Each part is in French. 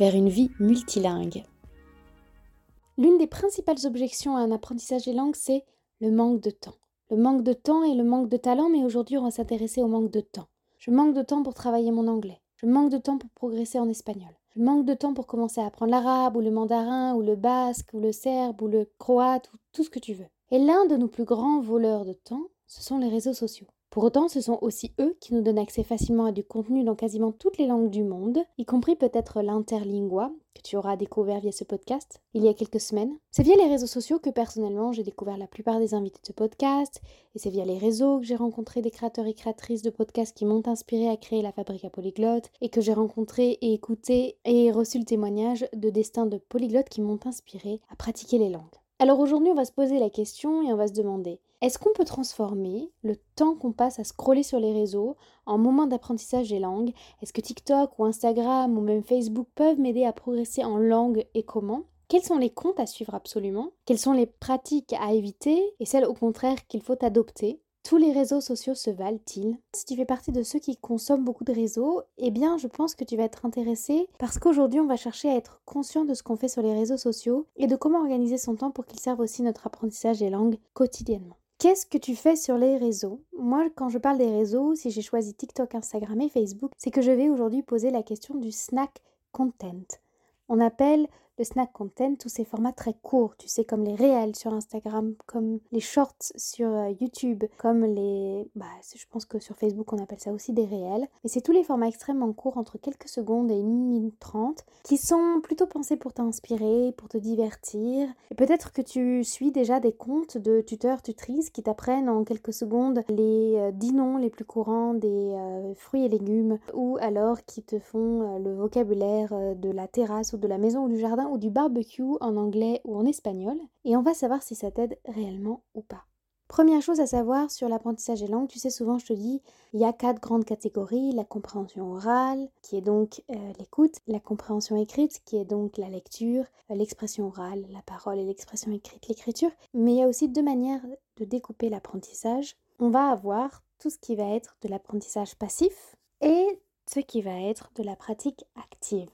vers une vie multilingue. L'une des principales objections à un apprentissage des langues, c'est le manque de temps. Le manque de temps et le manque de talent, mais aujourd'hui on va s'intéresser au manque de temps. Je manque de temps pour travailler mon anglais. Je manque de temps pour progresser en espagnol. Je manque de temps pour commencer à apprendre l'arabe ou le mandarin ou le basque ou le serbe ou le croate ou tout ce que tu veux. Et l'un de nos plus grands voleurs de temps, ce sont les réseaux sociaux. Pour autant, ce sont aussi eux qui nous donnent accès facilement à du contenu dans quasiment toutes les langues du monde, y compris peut-être l'interlingua, que tu auras découvert via ce podcast il y a quelques semaines. C'est via les réseaux sociaux que personnellement j'ai découvert la plupart des invités de ce podcast, et c'est via les réseaux que j'ai rencontré des créateurs et créatrices de podcasts qui m'ont inspiré à créer la Fabrique à Polyglotte, et que j'ai rencontré et écouté et reçu le témoignage de destins de polyglottes qui m'ont inspiré à pratiquer les langues. Alors aujourd'hui, on va se poser la question et on va se demander est-ce qu'on peut transformer le temps qu'on passe à scroller sur les réseaux en moment d'apprentissage des langues? Est-ce que TikTok ou Instagram ou même Facebook peuvent m'aider à progresser en langue et comment? Quels sont les comptes à suivre absolument? Quelles sont les pratiques à éviter et celles au contraire qu'il faut adopter? Tous les réseaux sociaux se valent-ils? Si tu fais partie de ceux qui consomment beaucoup de réseaux, eh bien je pense que tu vas être intéressé parce qu'aujourd'hui on va chercher à être conscient de ce qu'on fait sur les réseaux sociaux et de comment organiser son temps pour qu'ils servent aussi notre apprentissage des langues quotidiennement. Qu'est-ce que tu fais sur les réseaux? Moi, quand je parle des réseaux, si j'ai choisi TikTok, Instagram et Facebook, c'est que je vais aujourd'hui poser la question du snack content. On appelle le snack content, tous ces formats très courts, tu sais, comme les réels sur Instagram, comme les shorts sur euh, YouTube, comme les... Bah, je pense que sur Facebook, on appelle ça aussi des réels. Et c'est tous les formats extrêmement courts, entre quelques secondes et une minute trente, qui sont plutôt pensés pour t'inspirer, pour te divertir. Et peut-être que tu suis déjà des comptes de tuteurs, tutrices qui t'apprennent en quelques secondes les euh, dix noms les plus courants des euh, fruits et légumes, ou alors qui te font le vocabulaire de la terrasse ou de la maison ou du jardin ou du barbecue en anglais ou en espagnol, et on va savoir si ça t'aide réellement ou pas. Première chose à savoir sur l'apprentissage des langues, tu sais souvent je te dis, il y a quatre grandes catégories, la compréhension orale, qui est donc euh, l'écoute, la compréhension écrite, qui est donc la lecture, euh, l'expression orale, la parole et l'expression écrite, l'écriture, mais il y a aussi deux manières de découper l'apprentissage. On va avoir tout ce qui va être de l'apprentissage passif et ce qui va être de la pratique active.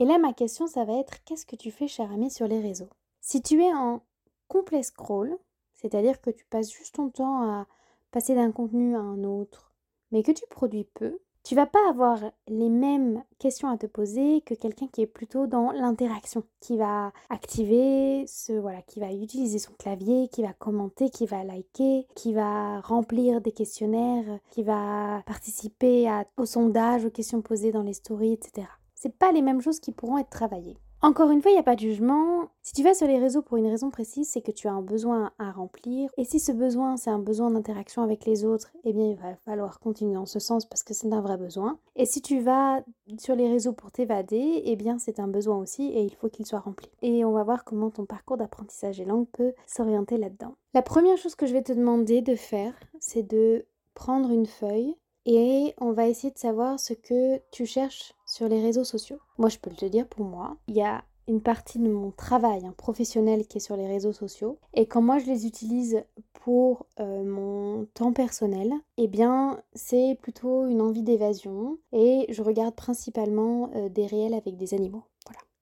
Et là, ma question, ça va être qu'est-ce que tu fais, cher ami, sur les réseaux? Si tu es en complet scroll, c'est-à-dire que tu passes juste ton temps à passer d'un contenu à un autre, mais que tu produis peu, tu vas pas avoir les mêmes questions à te poser que quelqu'un qui est plutôt dans l'interaction, qui va activer ce voilà, qui va utiliser son clavier, qui va commenter, qui va liker, qui va remplir des questionnaires, qui va participer à, au sondage, aux questions posées dans les stories, etc c'est pas les mêmes choses qui pourront être travaillées. Encore une fois, il n'y a pas de jugement. Si tu vas sur les réseaux pour une raison précise, c'est que tu as un besoin à remplir. Et si ce besoin, c'est un besoin d'interaction avec les autres, eh bien, il va falloir continuer en ce sens parce que c'est un vrai besoin. Et si tu vas sur les réseaux pour t'évader, eh bien, c'est un besoin aussi et il faut qu'il soit rempli. Et on va voir comment ton parcours d'apprentissage des langues peut s'orienter là-dedans. La première chose que je vais te demander de faire, c'est de prendre une feuille et on va essayer de savoir ce que tu cherches sur les réseaux sociaux. Moi, je peux te dire pour moi, il y a une partie de mon travail hein, professionnel qui est sur les réseaux sociaux. Et quand moi je les utilise pour euh, mon temps personnel, eh bien c'est plutôt une envie d'évasion et je regarde principalement euh, des réels avec des animaux.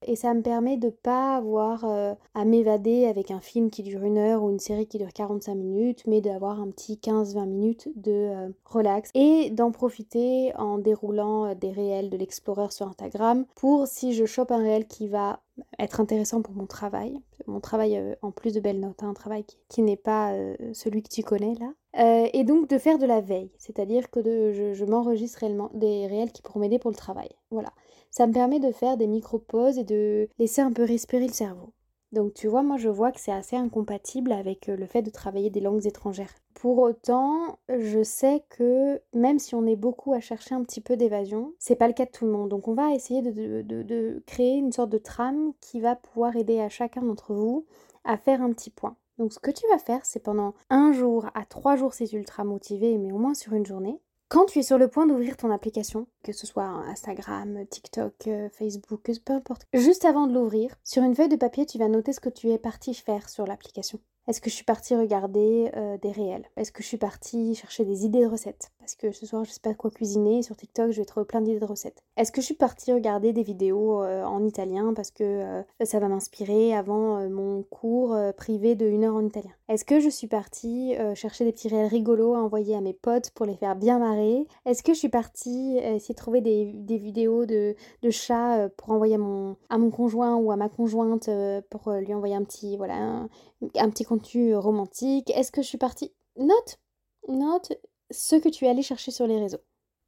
Et ça me permet de pas avoir euh, à m'évader avec un film qui dure une heure ou une série qui dure 45 minutes, mais d'avoir un petit 15-20 minutes de euh, relax et d'en profiter en déroulant euh, des réels de l'Explorer sur Instagram pour si je chope un réel qui va être intéressant pour mon travail, mon travail en plus de belles notes, hein, un travail qui, n'est pas celui que tu connais là, et donc de faire de la veille, c'est-à-dire que je, je m'enregistre réellement des réels qui pourront m'aider pour le travail. Voilà. Ça me permet de faire des micro-pauses et de laisser un peu respirer le cerveau. Donc tu vois, moi je vois que c'est assez incompatible avec le fait de travailler des langues étrangères. Pour autant, je sais que même si on est beaucoup à chercher un petit peu d'évasion, c'est pas le cas de tout le monde. Donc on va essayer de, de créer une sorte de trame qui va pouvoir aider à chacun d'entre vous à faire un petit point. Donc ce que tu vas faire, c'est pendant un jour à trois jours es ultra motivé, mais au moins sur une journée, quand tu es sur le point d'ouvrir ton application, que ce soit Instagram, TikTok, euh, Facebook, peu importe, juste avant de l'ouvrir, sur une feuille de papier, tu vas noter ce que tu es parti faire sur l'application. Est-ce que je suis partie regarder euh, des réels? Est-ce que je suis partie chercher des idées de recettes? Parce que ce soir, je sais pas quoi cuisiner. Sur TikTok, je vais trouver plein d'idées de recettes. Est-ce que je suis partie regarder des vidéos euh, en italien parce que euh, ça va m'inspirer avant mon cours privé de une heure en italien? Est-ce que je suis partie chercher des petits réels rigolos à envoyer à mes potes pour les faire bien marrer? Est-ce que je suis partie essayer de trouver des, vidéos de, de chats pour envoyer à mon, conjoint ou à ma conjointe pour lui envoyer un petit, voilà, un, petit contenu romantique? Est-ce que je suis partie? Note. Note ce que tu es allé chercher sur les réseaux.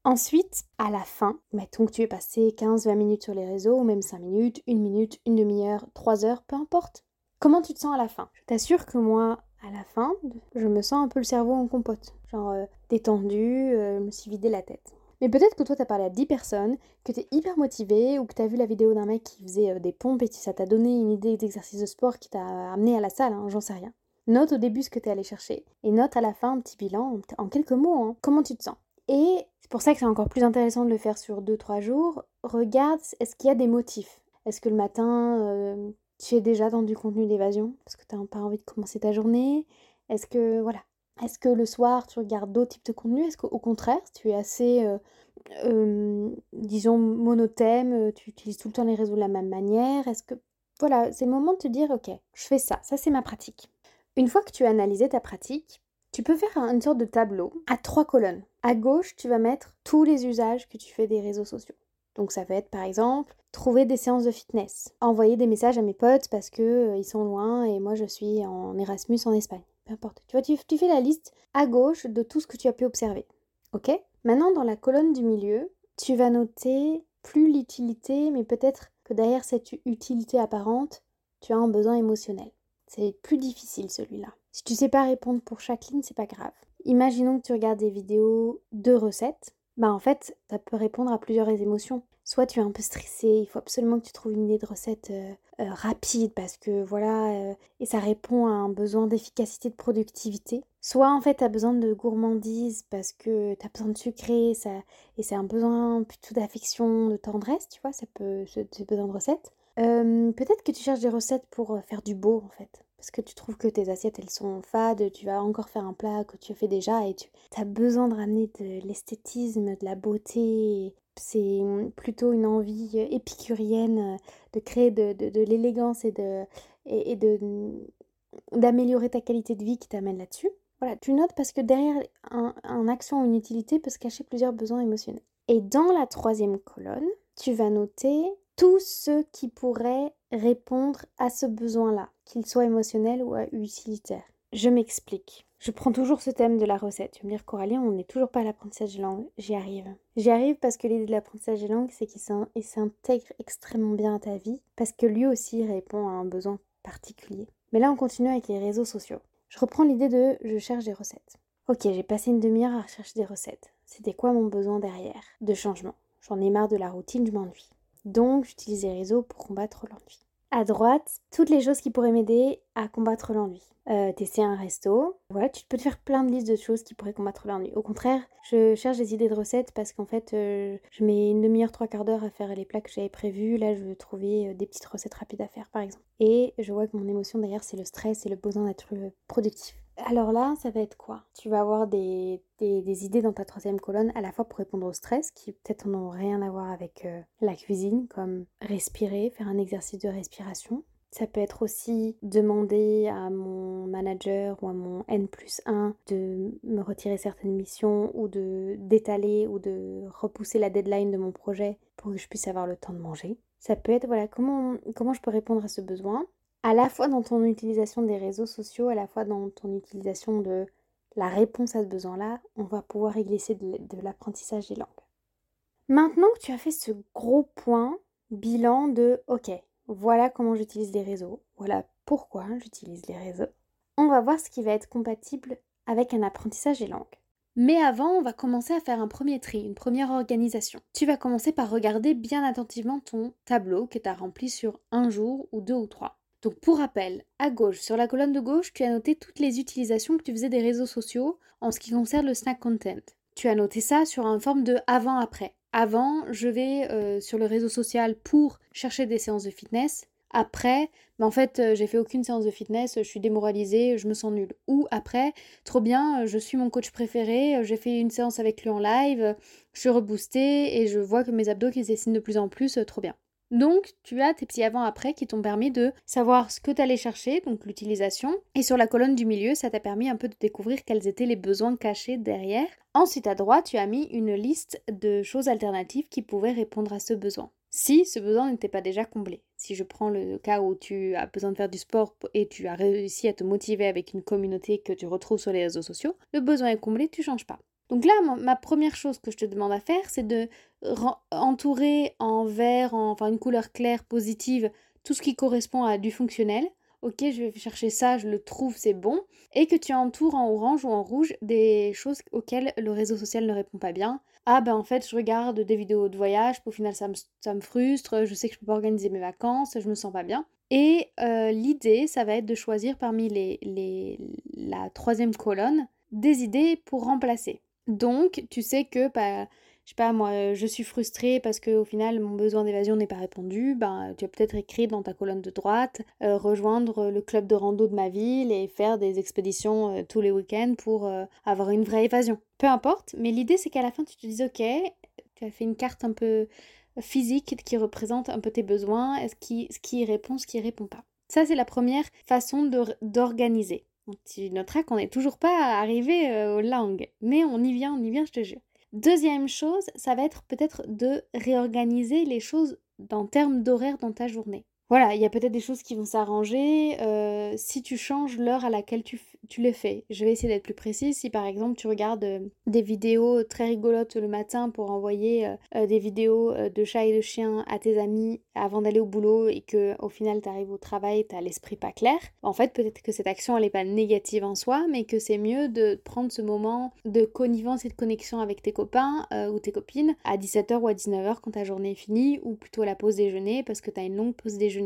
Ensuite, à la fin, mettons que tu es passé 15-20 minutes sur les réseaux, ou même 5 minutes, 1 minute, 1 demi-heure, 3 heures, peu importe. Comment tu te sens à la fin? Je t'assure que moi, à la fin, je me sens un peu le cerveau en compote. Genre euh, détendu, euh, je me suis vidé la tête. Mais peut-être que toi, tu as parlé à 10 personnes, que tu es hyper motivé ou que tu as vu la vidéo d'un mec qui faisait euh, des pompes et ça t'a donné une idée d'exercice de sport qui t'a amené à la salle, hein, j'en sais rien. Note au début ce que tu es allé chercher et note à la fin un petit bilan en quelques mots, hein, comment tu te sens. Et c'est pour ça que c'est encore plus intéressant de le faire sur 2-3 jours. Regarde, est-ce qu'il y a des motifs? Est-ce que le matin, euh, tu es déjà dans du contenu d'évasion parce que tu n'as pas envie de commencer ta journée? Est-ce que, voilà, est-ce que le soir, tu regardes d'autres types de contenus? Est-ce qu'au contraire, tu es assez, euh, euh, disons, monothème Tu utilises tout le temps les réseaux de la même manière? Est-ce que... Voilà, c'est le moment de te dire, ok, je fais ça, ça c'est ma pratique. Une fois que tu as analysé ta pratique, tu peux faire une sorte de tableau à trois colonnes. À gauche, tu vas mettre tous les usages que tu fais des réseaux sociaux. Donc ça va être par exemple trouver des séances de fitness, envoyer des messages à mes potes parce que ils sont loin et moi je suis en Erasmus en Espagne importe. Tu vois, tu, fais la liste à gauche de tout ce que tu as pu observer. Ok? Maintenant, dans la colonne du milieu, tu vas noter plus l'utilité, mais peut-être que derrière cette utilité apparente, tu as un besoin émotionnel. C'est plus difficile celui-là. Si tu sais pas répondre pour chaque ligne, c'est pas grave. Imaginons que tu regardes des vidéos de recettes. Bah en fait, ça peut répondre à plusieurs émotions soit tu es un peu stressé, il faut absolument que tu trouves une idée de recette euh, euh, rapide parce que voilà, euh, et ça répond à un besoin d'efficacité, de productivité. Soit en fait tu as besoin de gourmandise parce que tu as besoin de sucré ça, et c'est un besoin plutôt d'affection, de tendresse, tu vois, ça peut, c'est besoin de Peut-être que tu cherches des recettes pour faire du beau en fait. Parce que tu trouves que tes assiettes elles sont fades, tu vas encore faire un plat que tu fais déjà et tu as besoin de ramener de l'esthétisme, de la beauté c'est plutôt une envie épicurienne de créer de, l'élégance et de et, d'améliorer ta qualité de vie qui t'amène là-dessus. Voilà, tu notes parce que derrière un, action ou une utilité peut se cacher plusieurs besoins émotionnels. Et dans la troisième colonne, tu vas noter tout ce qui pourrait répondre à ce besoin-là, qu'il soit émotionnel ou utilitaire. Je m'explique. Je prends toujours ce thème de la recette. Tu vas me dire, Coralie, on n'est toujours pas à l'apprentissage des langues. J'y arrive. J'y arrive parce que l'idée de l'apprentissage des langues, c'est qu'il s'intègre extrêmement bien à ta vie, parce que lui aussi répond à un besoin particulier. Mais là, on continue avec les réseaux sociaux. Je reprends l'idée de je cherche des recettes. Ok, j'ai passé une demi-heure à rechercher des recettes. C'était quoi mon besoin derrière? De changement. J'en ai marre de la routine, je m'ennuie. Donc, j'utilise les réseaux pour combattre l'ennui. À droite, toutes les choses qui pourraient m'aider à combattre l'ennui. Euh, tester un resto. Voilà, tu peux te faire plein de listes de choses qui pourraient combattre l'ennui. Au contraire, je cherche des idées de recettes parce qu'en fait, euh, je mets une demi-heure, trois quarts d'heure à faire les plats que j'avais prévus. Là, je veux trouver euh, des petites recettes rapides à faire, par exemple. Et je vois que mon émotion derrière, c'est le stress et le besoin d'être productif. Alors là, ça va être quoi? Tu vas avoir des, des, idées dans ta troisième colonne à la fois pour répondre au stress, qui peut-être n'ont rien à voir avec la cuisine, comme respirer, faire un exercice de respiration. Ça peut être aussi demander à mon manager ou à mon N plus 1 de me retirer certaines missions ou de d'étaler ou de repousser la deadline de mon projet pour que je puisse avoir le temps de manger. Ça peut être voilà comment, comment je peux répondre à ce besoin à la fois dans ton utilisation des réseaux sociaux, à la fois dans ton utilisation de la réponse à ce besoin-là, on va pouvoir y glisser de, l'apprentissage des langues. Maintenant que tu as fait ce gros point bilan de OK, voilà comment j'utilise les réseaux. Voilà pourquoi j'utilise les réseaux. On va voir ce qui va être compatible avec un apprentissage des langues. Mais avant, on va commencer à faire un premier tri, une première organisation. Tu vas commencer par regarder bien attentivement ton tableau que tu as rempli sur un jour ou deux ou trois. Donc pour rappel, à gauche, sur la colonne de gauche, tu as noté toutes les utilisations que tu faisais des réseaux sociaux en ce qui concerne le snack content. Tu as noté ça sur une forme de avant-après. Avant, je vais euh, sur le réseau social pour chercher des séances de fitness. Après, ben en fait, euh, j'ai fait aucune séance de fitness, je suis démoralisée, je me sens nulle. Ou après, trop bien, je suis mon coach préféré, j'ai fait une séance avec lui en live, je suis reboostée et je vois que mes abdos qui se dessinent de plus en plus, euh, trop bien. Donc, tu as tes petits avant-après qui t'ont permis de savoir ce que tu allais chercher, donc l'utilisation. Et sur la colonne du milieu, ça t'a permis un peu de découvrir quels étaient les besoins cachés derrière. Ensuite, à droite, tu as mis une liste de choses alternatives qui pouvaient répondre à ce besoin. Si ce besoin n'était pas déjà comblé. Si je prends le cas où tu as besoin de faire du sport et tu as réussi à te motiver avec une communauté que tu retrouves sur les réseaux sociaux, le besoin est comblé, tu changes pas. Donc là, ma première chose que je te demande à faire, c'est de entourer en vert, en, enfin une couleur claire, positive, tout ce qui correspond à du fonctionnel. Ok, je vais chercher ça, je le trouve, c'est bon. Et que tu entoures en orange ou en rouge des choses auxquelles le réseau social ne répond pas bien. Ah ben en fait, je regarde des vidéos de voyage, au final ça me, frustre, je sais que je peux pas organiser mes vacances, je me sens pas bien. Et euh, l'idée, ça va être de choisir parmi les, la troisième colonne des idées pour remplacer. Donc, tu sais que, bah, je sais pas, moi, je suis frustrée parce qu'au final, mon besoin d'évasion n'est pas répondu. Ben, tu as peut-être écrit dans ta colonne de droite, euh, rejoindre le club de rando de ma ville et faire des expéditions euh, tous les week-ends pour euh, avoir une vraie évasion. Peu importe, mais l'idée, c'est qu'à la fin, tu te dises, ok, tu as fait une carte un peu physique qui représente un peu tes besoins, ce qui, ce qui répond, ce qui répond pas. Ça, c'est la première façon d'organiser. Tu noteras qu'on n'est toujours pas arrivé euh, aux langues, mais on y vient, on y vient, je te jure. Deuxième chose, ça va être peut-être de réorganiser les choses en termes d'horaire dans ta journée. Voilà, il y a peut-être des choses qui vont s'arranger euh, si tu changes l'heure à laquelle tu, tu le fais. Je vais essayer d'être plus précise. Si par exemple tu regardes euh, des vidéos très rigolotes le matin pour envoyer euh, des vidéos de chats et de chiens à tes amis avant d'aller au boulot et que au final tu arrives au travail, tu as l'esprit pas clair, en fait peut-être que cette action elle n'est pas négative en soi, mais que c'est mieux de prendre ce moment de connivence et de connexion avec tes copains ou tes copines à 17h ou à 19h quand ta journée est finie ou plutôt à la pause déjeuner parce que tu as une longue pause déjeuner.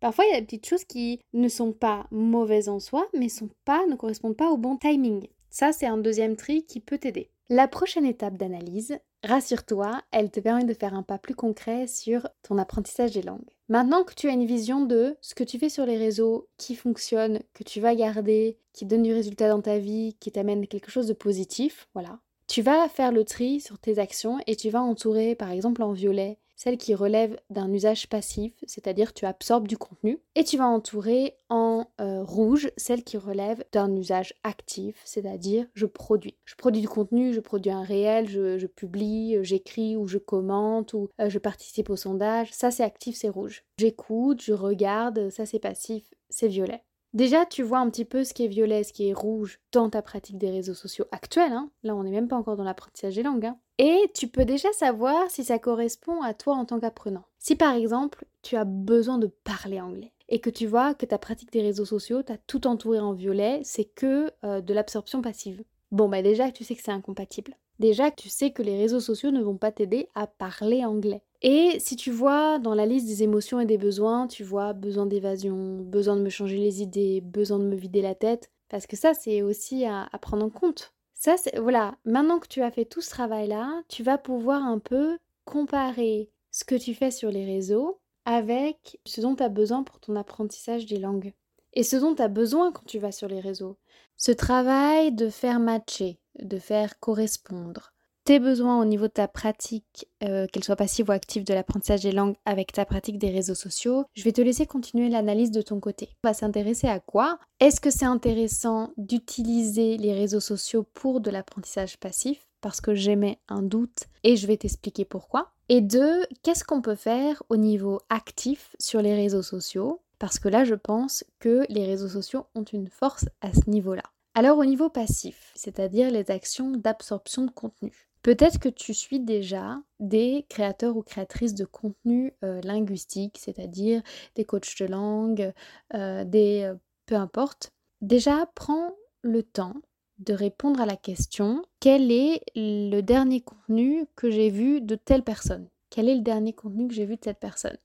Parfois, il y a des petites choses qui ne sont pas mauvaises en soi, mais ne correspondent pas au bon timing. Ça, c'est un deuxième tri qui peut t'aider. La prochaine étape d'analyse, rassure-toi, elle te permet de faire un pas plus concret sur ton apprentissage des langues. Maintenant que tu as une vision de ce que tu fais sur les réseaux, qui fonctionne, que tu vas garder, qui donne du résultat dans ta vie, qui t'amène quelque chose de positif, voilà. Tu vas faire le tri sur tes actions et tu vas entourer par exemple en violet celle qui relève d'un usage passif, c'est-à-dire tu absorbes du contenu, et tu vas entourer en euh, rouge celle qui relève d'un usage actif, c'est-à-dire je produis. Je produis du contenu, je produis un réel, je, publie, j'écris ou je commente ou euh, je participe au sondage, ça c'est actif, c'est rouge. J'écoute, je regarde, ça c'est passif, c'est violet. Déjà, tu vois un petit peu ce qui est violet, ce qui est rouge dans ta pratique des réseaux sociaux actuels. Hein. Là, on n'est même pas encore dans l'apprentissage des langues. Hein. Et tu peux déjà savoir si ça correspond à toi en tant qu'apprenant. Si par exemple, tu as besoin de parler anglais et que tu vois que ta pratique des réseaux sociaux, tu as tout entouré en violet, c'est que euh, de l'absorption passive. Bon, bah déjà, tu sais que c'est incompatible. Déjà, tu sais que les réseaux sociaux ne vont pas t'aider à parler anglais. Et si tu vois dans la liste des émotions et des besoins, tu vois besoin d'évasion, besoin de me changer les idées, besoin de me vider la tête, parce que ça c'est aussi à, prendre en compte. Ça voilà, maintenant que tu as fait tout ce travail-là, tu vas pouvoir un peu comparer ce que tu fais sur les réseaux avec ce dont tu as besoin pour ton apprentissage des langues. Et ce dont tu as besoin quand tu vas sur les réseaux. Ce travail de faire matcher, de faire correspondre, tes besoins au niveau de ta pratique, euh, qu'elle soit passive ou active de l'apprentissage des langues avec ta pratique des réseaux sociaux, je vais te laisser continuer l'analyse de ton côté. On va s'intéresser à quoi? Est-ce que c'est intéressant d'utiliser les réseaux sociaux pour de l'apprentissage passif? Parce que j'émets un doute et je vais t'expliquer pourquoi. Et deux, qu'est-ce qu'on peut faire au niveau actif sur les réseaux sociaux? Parce que là, je pense que les réseaux sociaux ont une force à ce niveau-là. Alors au niveau passif, c'est-à-dire les actions d'absorption de contenu. Peut-être que tu suis déjà des créateurs ou créatrices de contenu euh, linguistique, c'est-à-dire des coachs de langue, euh, des euh, peu importe. Déjà, prends le temps de répondre à la question quel est le dernier contenu que j'ai vu de telle personne? Quel est le dernier contenu que j'ai vu de cette personne?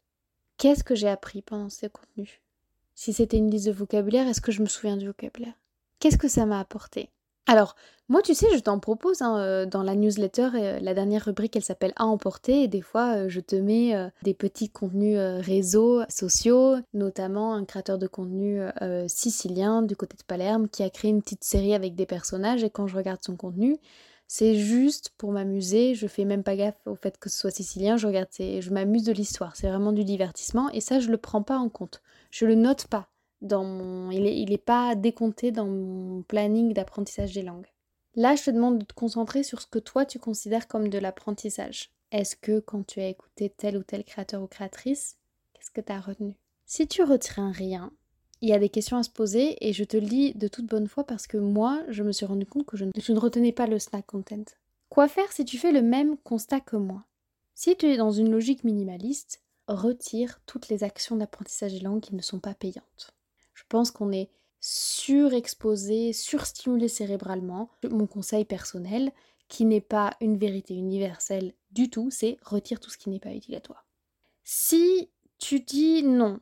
Qu'est-ce que j'ai appris pendant ces contenus? Si c'était une liste de vocabulaire, est-ce que je me souviens du vocabulaire? Qu'est-ce que ça m'a apporté? Alors, moi, tu sais, je t'en propose hein, euh, dans la newsletter, euh, la dernière rubrique, elle s'appelle À emporter, des fois, euh, je te mets des petits contenus réseaux sociaux, notamment un créateur de contenu sicilien du côté de Palerme qui a créé une petite série avec des personnages, et quand je regarde son contenu, c'est juste pour m'amuser, je fais même pas gaffe au fait que ce soit sicilien, je regarde, je m'amuse de l'histoire, c'est vraiment du divertissement, et ça, je le prends pas en compte. Je le note pas il n'est pas décompté dans mon planning d'apprentissage des langues. Là, je te demande de te concentrer sur ce que toi tu considères comme de l'apprentissage. Est-ce que quand tu as écouté tel ou tel créateur ou créatrice, qu'est-ce que tu as retenu? Si tu retiens rien, il y a des questions à se poser et je te le dis de toute bonne foi parce que moi, je me suis rendu compte que je ne, je ne retenais pas le snack content. Quoi faire si tu fais le même constat que moi? Si tu es dans une logique minimaliste, retire toutes les actions d'apprentissage des langues qui ne sont pas payantes. Je pense qu'on est surexposé, surstimulé cérébralement. Mon conseil personnel, qui n'est pas une vérité universelle du tout, c'est retire tout ce qui n'est pas utile à toi. Si tu dis non,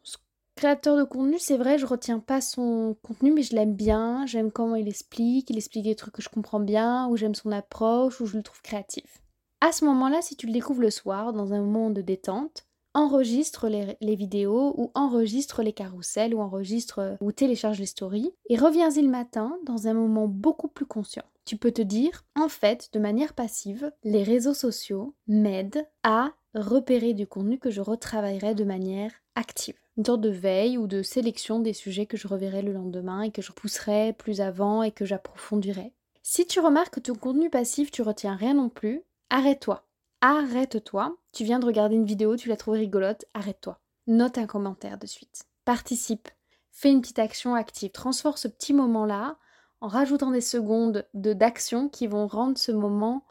créateur de contenu, c'est vrai, je retiens pas son contenu, mais je l'aime bien, j'aime comment il explique, il explique des trucs que je comprends bien, ou j'aime son approche, ou je le trouve créatif. À ce moment-là, si tu le découvres le soir, dans un moment de détente, enregistre les, vidéos ou enregistre les carousels ou enregistre ou télécharge les stories et reviens-y le matin dans un moment beaucoup plus conscient. Tu peux te dire, en fait, de manière passive, les réseaux sociaux m'aident à repérer du contenu que je retravaillerai de manière active. Une sorte de veille ou de sélection des sujets que je reverrai le lendemain et que je pousserai plus avant et que j'approfondirai. Si tu remarques que ton contenu passif, tu retiens rien non plus, arrête-toi arrête-toi. Tu viens de regarder une vidéo, tu l'as trouvée rigolote, arrête-toi. Note un commentaire de suite. Participe. Fais une petite action active. Transforme ce petit moment-là en rajoutant des secondes de d'action qui vont rendre ce moment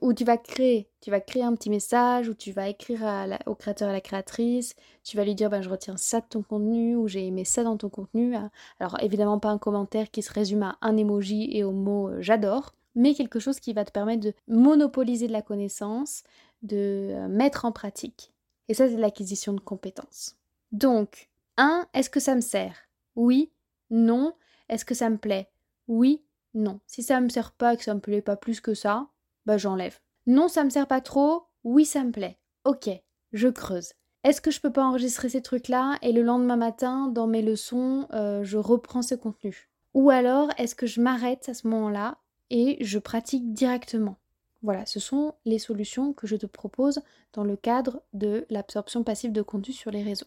où tu vas créer. Tu vas créer un petit message, où tu vas écrire au créateur, à la créatrice, tu vas lui dire ben, je retiens ça de ton contenu, ou j'ai aimé ça dans ton contenu. Alors évidemment pas un commentaire qui se résume à un emoji et au mot euh, j'adore, mais quelque chose qui va te permettre de monopoliser de la connaissance, de euh, mettre en pratique. Et ça, c'est l'acquisition de compétences. Donc, 1. Est-ce que ça me sert? Oui, non. Est-ce que ça me plaît? Oui, non. Si ça me sert pas et que ça me plaît pas plus que ça, bah j'enlève. Non, ça me sert pas trop? Oui, ça me plaît. Ok, je creuse. Est-ce que je peux pas enregistrer ces trucs-là et le lendemain matin, dans mes leçons, euh, je reprends ce contenu? Ou alors, est-ce que je m'arrête à ce moment-là et je pratique directement? Voilà, ce sont les solutions que je te propose dans le cadre de l'absorption passive de contenu sur les réseaux.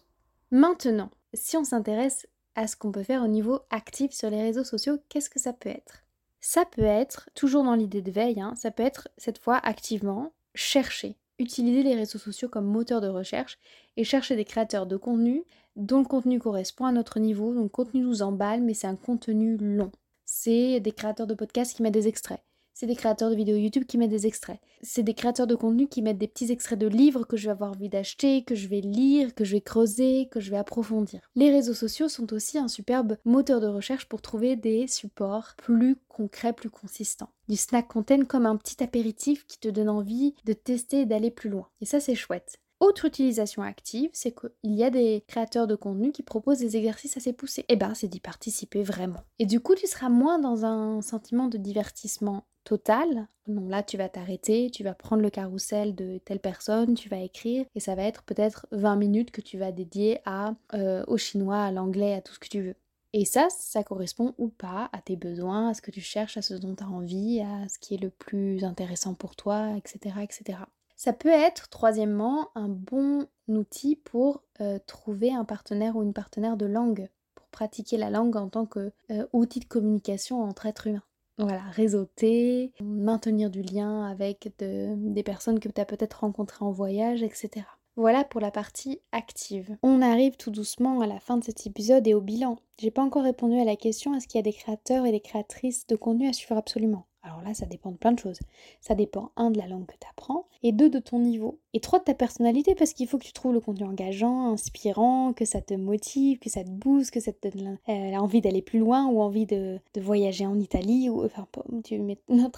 Maintenant, si on s'intéresse à ce qu'on peut faire au niveau actif sur les réseaux sociaux, qu'est-ce que ça peut être? Ça peut être, toujours dans l'idée de veille, hein, ça peut être cette fois activement chercher, utiliser les réseaux sociaux comme moteur de recherche et chercher des créateurs de contenu dont le contenu correspond à notre niveau, donc le contenu nous emballe, mais c'est un contenu long c'est des créateurs de podcasts qui mettent des extraits. C'est des créateurs de vidéos YouTube qui mettent des extraits. C'est des créateurs de contenu qui mettent des petits extraits de livres que je vais avoir envie d'acheter, que je vais lire, que je vais creuser, que je vais approfondir. Les réseaux sociaux sont aussi un superbe moteur de recherche pour trouver des supports plus concrets, plus consistants. Du snack content comme un petit apéritif qui te donne envie de tester et d'aller plus loin. Et ça c'est chouette. Autre utilisation active, c'est qu'il y a des créateurs de contenu qui proposent des exercices assez poussés. Eh ben, c'est d'y participer vraiment. Et du coup, tu seras moins dans un sentiment de divertissement total. Non, là, tu vas t'arrêter, tu vas prendre le carrousel de telle personne, tu vas écrire, et ça va être peut-être 20 minutes que tu vas dédier à, euh, au chinois, à l'anglais, à tout ce que tu veux. Et ça, ça correspond ou pas à tes besoins, à ce que tu cherches, à ce dont tu as envie, à ce qui est le plus intéressant pour toi, etc. etc. Ça peut être, troisièmement, un bon outil pour euh, trouver un partenaire ou une partenaire de langue, pour pratiquer la langue en tant qu'outil euh, de communication entre êtres humains. Voilà, réseauter, maintenir du lien avec des personnes que tu as peut-être rencontrées en voyage, etc. Voilà pour la partie active. On arrive tout doucement à la fin de cet épisode et au bilan. J'ai pas encore répondu à la question est-ce qu'il y a des créateurs et des créatrices de contenu à suivre absolument? Alors là, ça dépend de plein de choses. Ça dépend, un, de la langue que tu apprends, et deux, de ton niveau. Et trois, de ta personnalité, parce qu'il faut que tu trouves le contenu engageant, inspirant, que ça te motive, que ça te booste, que ça te donne euh, envie d'aller plus loin, ou envie de, voyager en Italie, ou enfin, tu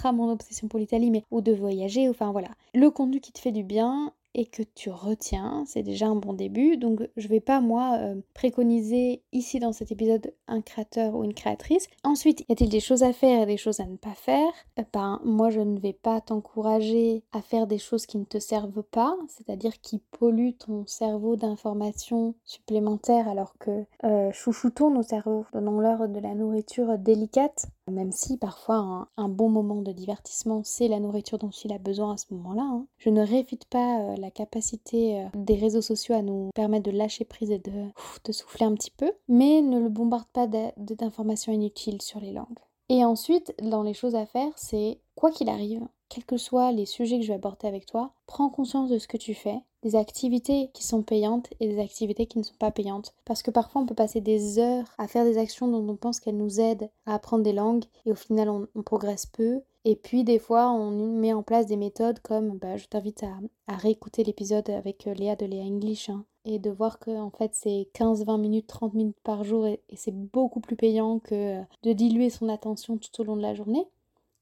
âme en obsession pour l'Italie, mais ou de voyager, enfin voilà. Le contenu qui te fait du bien, et que tu retiens, c'est déjà un bon début. Donc je vais pas moi euh, préconiser ici dans cet épisode un créateur ou une créatrice. Ensuite, y a-t-il des choses à faire et des choses à ne pas faire? Euh, Ben moi je ne vais pas t'encourager à faire des choses qui ne te servent pas, c'est-à-dire qui polluent ton cerveau d'informations supplémentaires alors que euh, chouchoutons nos cerveaux, donnons-leur de la nourriture délicate, même si parfois un, bon moment de divertissement c'est la nourriture dont il a besoin à ce moment-là. Hein. Je ne réfute pas euh, la capacité euh, des réseaux sociaux à nous permettre de lâcher prise et de, de souffler un petit peu, mais ne le bombarde pas d'informations inutiles sur les langues. Et ensuite, dans les choses à faire, c'est quoi qu'il arrive, quels que soient les sujets que je vais aborder avec toi, prends conscience de ce que tu fais, des activités qui sont payantes et des activités qui ne sont pas payantes. Parce que parfois on peut passer des heures à faire des actions dont on pense qu'elles nous aident à apprendre des langues et au final on, progresse peu. Et puis des fois on met en place des méthodes comme, bah, je t'invite à, réécouter l'épisode avec euh, Léa de Léa English hein, et de voir que en fait c'est 15-20 minutes, 30 minutes par jour et c'est beaucoup plus payant que euh, de diluer son attention tout au long de la journée.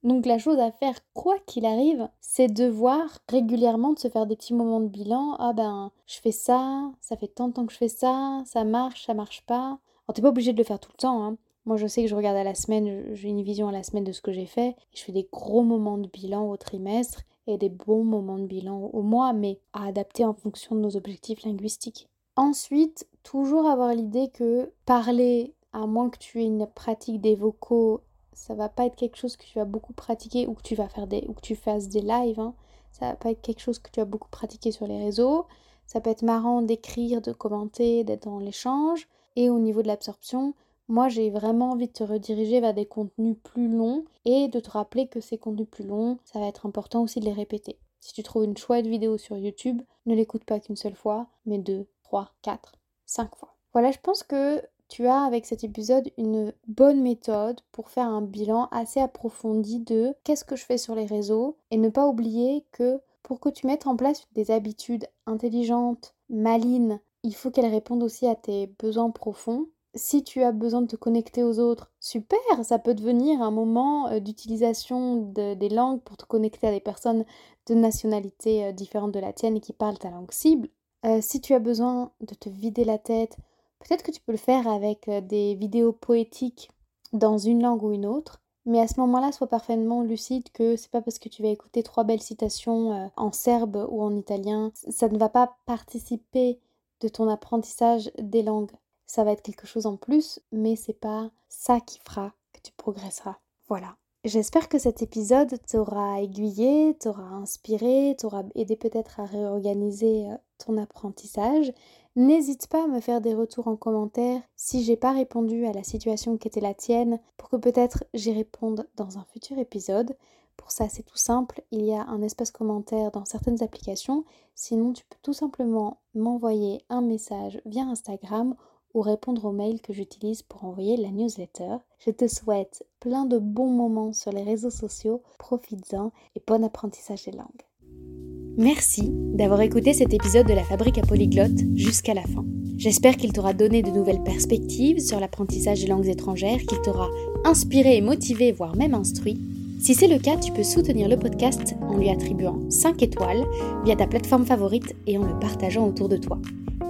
Donc la chose à faire, quoi qu'il arrive, c'est de voir régulièrement de se faire des petits moments de bilan. Ah ben, je fais ça, ça fait tant de temps que je fais ça, ça marche, ça marche pas. Alors t'es pas obligé de le faire tout le temps. Hein. Moi je sais que je regarde à la semaine, j'ai une vision à la semaine de ce que j'ai fait. je fais des gros moments de bilan au trimestre et des bons moments de bilan au mois, mais à adapter en fonction de nos objectifs linguistiques. Ensuite, toujours avoir l'idée que parler, à moins que tu aies une pratique des vocaux ça va pas être quelque chose que tu vas beaucoup pratiquer ou que tu vas faire des ou que tu fasses des lives. Hein. Ça va pas être quelque chose que tu vas beaucoup pratiquer sur les réseaux. Ça peut être marrant d'écrire, de commenter, d'être dans l'échange. Et au niveau de l'absorption, moi j'ai vraiment envie de te rediriger vers des contenus plus longs et de te rappeler que ces contenus plus longs, ça va être important aussi de les répéter. Si tu trouves une chouette vidéo sur YouTube, ne l'écoute pas qu'une seule fois, mais deux, trois, quatre, cinq fois. Voilà, je pense que tu as avec cet épisode une bonne méthode pour faire un bilan assez approfondi de qu'est-ce que je fais sur les réseaux et ne pas oublier que pour que tu mettes en place des habitudes intelligentes, malines, il faut qu'elles répondent aussi à tes besoins profonds. Si tu as besoin de te connecter aux autres, super, ça peut devenir un moment euh, d'utilisation des langues pour te connecter à des personnes de nationalités euh, différentes de la tienne et qui parlent ta langue cible. Euh, si tu as besoin de te vider la tête, Peut-être que tu peux le faire avec euh, des vidéos poétiques dans une langue ou une autre, mais à ce moment-là, sois parfaitement lucide que c'est pas parce que tu vas écouter trois belles citations euh, en serbe ou en italien, ça ne va pas participer de ton apprentissage des langues. Ça va être quelque chose en plus, mais c'est pas ça qui fera que tu progresseras. Voilà. J'espère que cet épisode t'aura aiguillé, t'aura inspiré, t'aura aidé peut-être à réorganiser euh, ton apprentissage. N'hésite pas à me faire des retours en commentaire si j'ai pas répondu à la situation qui était la tienne pour que peut-être j'y réponde dans un futur épisode. Pour ça, c'est tout simple, il y a un espace commentaire dans certaines applications. Sinon, tu peux tout simplement m'envoyer un message via Instagram ou répondre au mail que j'utilise pour envoyer la newsletter. Je te souhaite plein de bons moments sur les réseaux sociaux, profites-en et bon apprentissage des langues. Merci d'avoir écouté cet épisode de la Fabrique à Polyglotte jusqu'à la fin. J'espère qu'il t'aura donné de nouvelles perspectives sur l'apprentissage des langues étrangères, qu'il t'aura inspiré et motivé, voire même instruit. Si c'est le cas, tu peux soutenir le podcast en lui attribuant 5 étoiles via ta plateforme favorite et en le partageant autour de toi.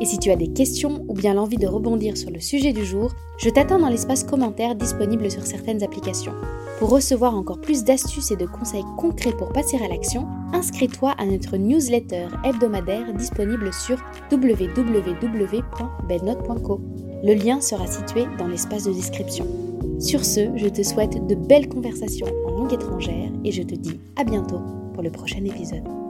Et si tu as des questions ou bien l'envie de rebondir sur le sujet du jour, je t'attends dans l'espace commentaire disponible sur certaines applications. Pour recevoir encore plus d'astuces et de conseils concrets pour passer à l'action, inscris-toi à notre newsletter hebdomadaire disponible sur www.belnote.co. Le lien sera situé dans l'espace de description. Sur ce, je te souhaite de belles conversations en langue étrangère et je te dis à bientôt pour le prochain épisode.